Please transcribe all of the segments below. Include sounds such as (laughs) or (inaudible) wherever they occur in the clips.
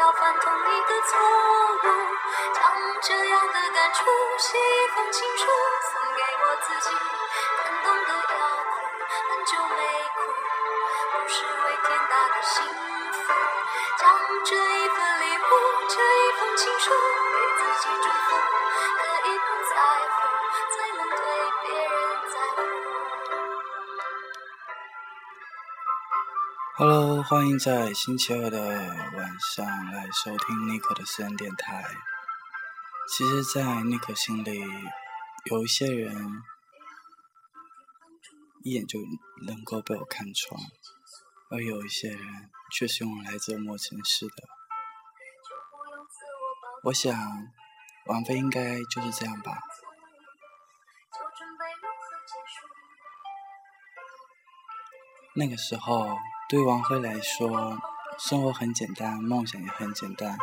要犯同一个错误。将这样的感触写一封情书，送给我自己，感动得要哭，很久没哭，不是为天大的幸福。将这一份礼物，这一封情书，给自己祝福，Hello，欢迎在星期二的晚上来收听 Nick 的私人电台。其实，在 Nick 心里，有一些人一眼就能够被我看穿，而有一些人却是用来折磨前世的。我想，王菲应该就是这样吧。那个时候，对王辉来说，生活很简单，梦想也很简单，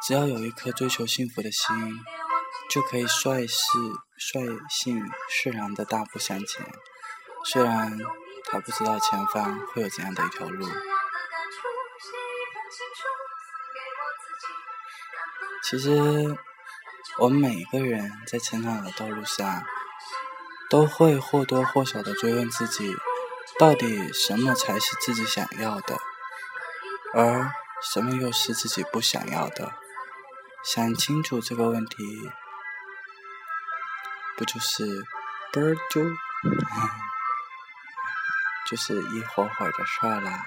只要有一颗追求幸福的心，就可以率势、率性释然的大步向前。虽然他不知道前方会有怎样的一条路。其实，我们每一个人在成长的道路上，都会或多或少的追问自己，到底什么才是自己想要的，而什么又是自己不想要的？想清楚这个问题，不就是啵儿就，(laughs) 就是一会儿会的事儿啦。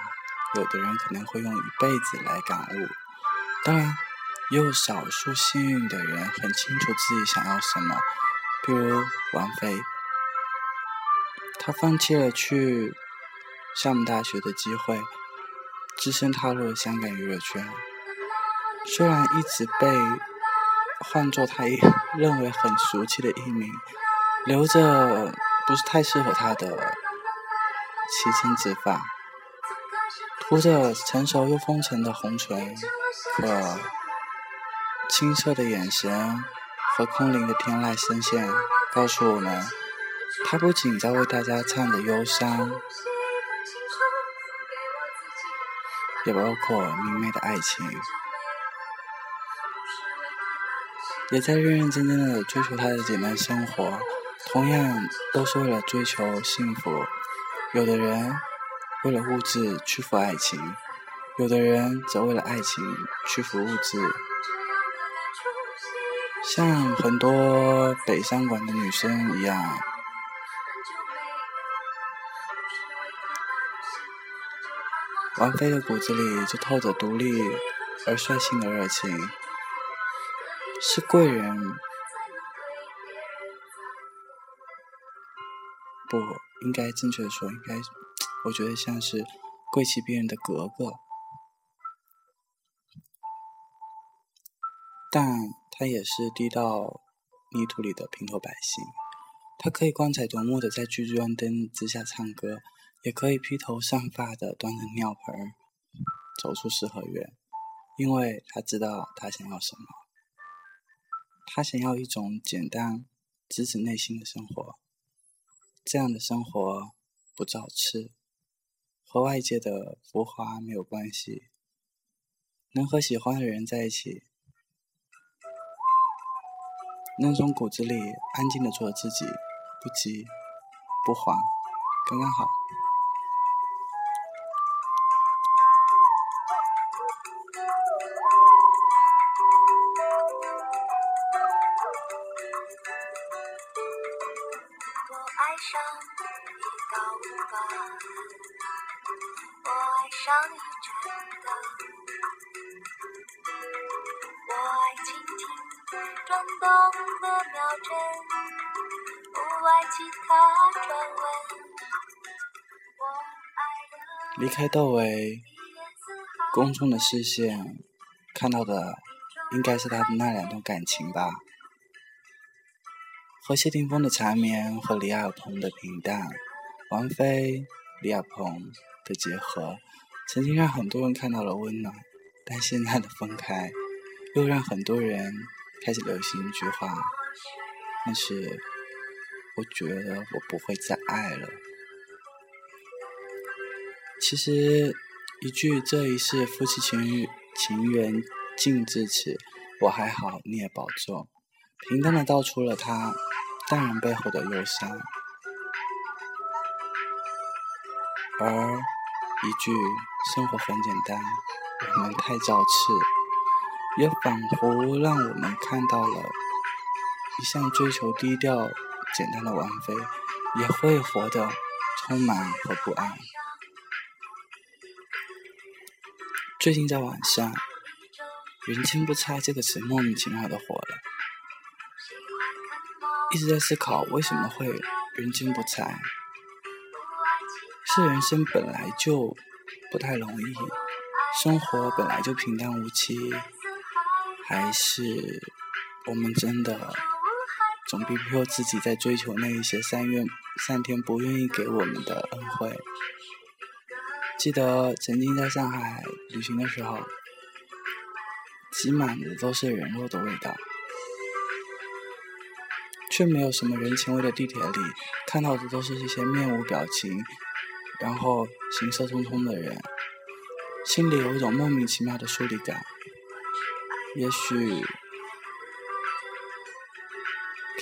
有的人可能会用一辈子来感悟，当然，也有少数幸运的人很清楚自己想要什么，比如王菲，她放弃了去厦门大学的机会，只身踏入了香港娱乐圈。虽然一直被换作他一 (laughs) 认为很俗气的艺名，留着不是太适合他的齐肩直发。涂着成熟又风尘的红唇，可清澈的眼神和空灵的天籁声线告诉我们，他不仅在为大家唱着忧伤，也包括明媚的爱情，也在认认真真的追求他的简单生活，同样都是为了追求幸福。有的人。为了物质屈服爱情，有的人则为了爱情屈服物质。像很多北上广的女生一样，王菲的骨子里就透着独立而率性的热情，是贵人，不应该正确的说，应该。我觉得像是贵气逼人的格格，但他也是低到泥土里的平头百姓。他可以光彩夺目的在聚光灯之下唱歌，也可以披头散发的端着尿盆走出四合院，因为他知道他想要什么。他想要一种简单、直指内心的生活，这样的生活不造次。和外界的浮华没有关系，能和喜欢的人在一起，能从骨子里安静的做自己，不急不慌，刚刚好。上一道雾吧。我爱上一盏灯，我爱蜻蜓转动的秒针，不爱其他传闻。离开窦唯，公众的视线看到的应该是他的那两段感情吧，和谢霆锋的缠绵和李亚鹏的平淡，王菲、李亚鹏的结合，曾经让很多人看到了温暖，但现在的分开，又让很多人开始流行一句话，那是我觉得我不会再爱了。其实，一句“这一世夫妻情情缘尽至此，我还好，你也保重”，平淡的道出了他淡然背后的忧伤。而一句“生活很简单，我们太造次”，也仿佛让我们看到了一向追求低调、简单的王菲，也会活得充满和不安。最近在网上，“人间不拆”这个词莫名其妙的火了，一直在思考为什么会人间不拆？是人生本来就不太容易，生活本来就平淡无奇，还是我们真的总逼迫自己在追求那一些三愿三天不愿意给我们的恩惠？记得曾经在上海旅行的时候，挤满的都是人肉的味道，却没有什么人情味的地铁里，看到的都是一些面无表情，然后行色匆匆的人，心里有一种莫名其妙的疏离感。也许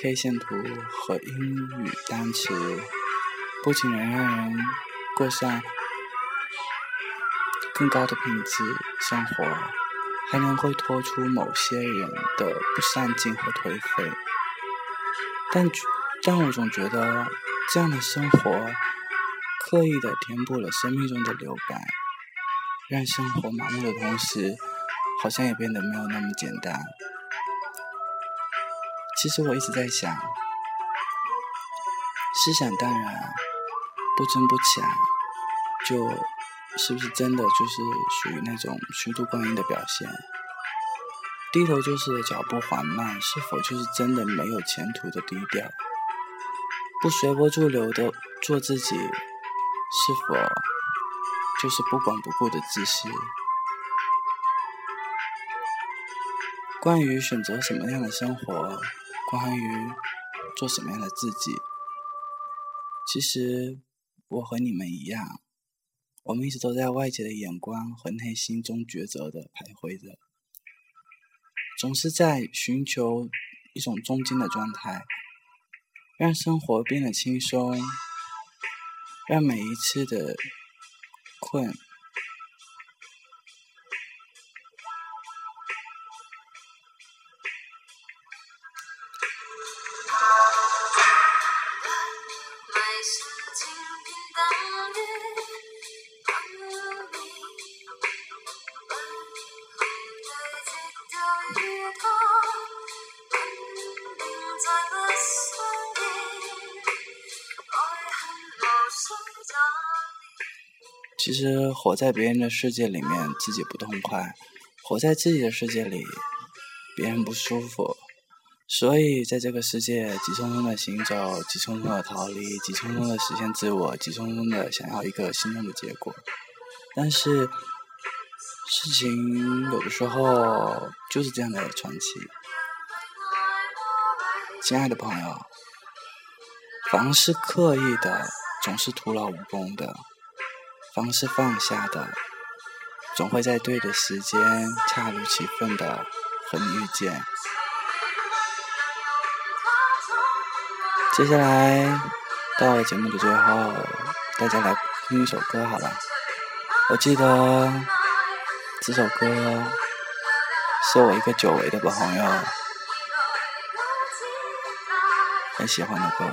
K 线图和英语单词不仅能让人过上。更高的品质生活，还能会拖出某些人的不上进和颓废。但但我总觉得，这样的生活刻意的填补了生命中的流感，让生活麻木的同时，好像也变得没有那么简单。其实我一直在想，思想淡然，不争不抢，就。是不是真的就是属于那种虚度光阴的表现？低头就是脚步缓慢，是否就是真的没有前途的低调？不随波逐流的做自己，是否就是不管不顾的自私？关于选择什么样的生活，关于做什么样的自己，其实我和你们一样。我们一直都在外界的眼光和内心中抉择的徘徊着，总是在寻求一种中间的状态，让生活变得轻松，让每一次的困。其实活在别人的世界里面，自己不痛快；活在自己的世界里，别人不舒服。所以，在这个世界，急匆匆的行走，急匆匆的逃离，急匆匆的实现自我，急匆匆的想要一个心动的结果。但是，事情有的时候就是这样的传奇。亲爱的朋友，凡是刻意的，总是徒劳无功的。方是放下的，总会在对的时间，恰如其分的和你遇见。接下来到了节目的最后，大家来听一首歌好了。我记得这首歌是我一个久违的朋友很喜欢的歌。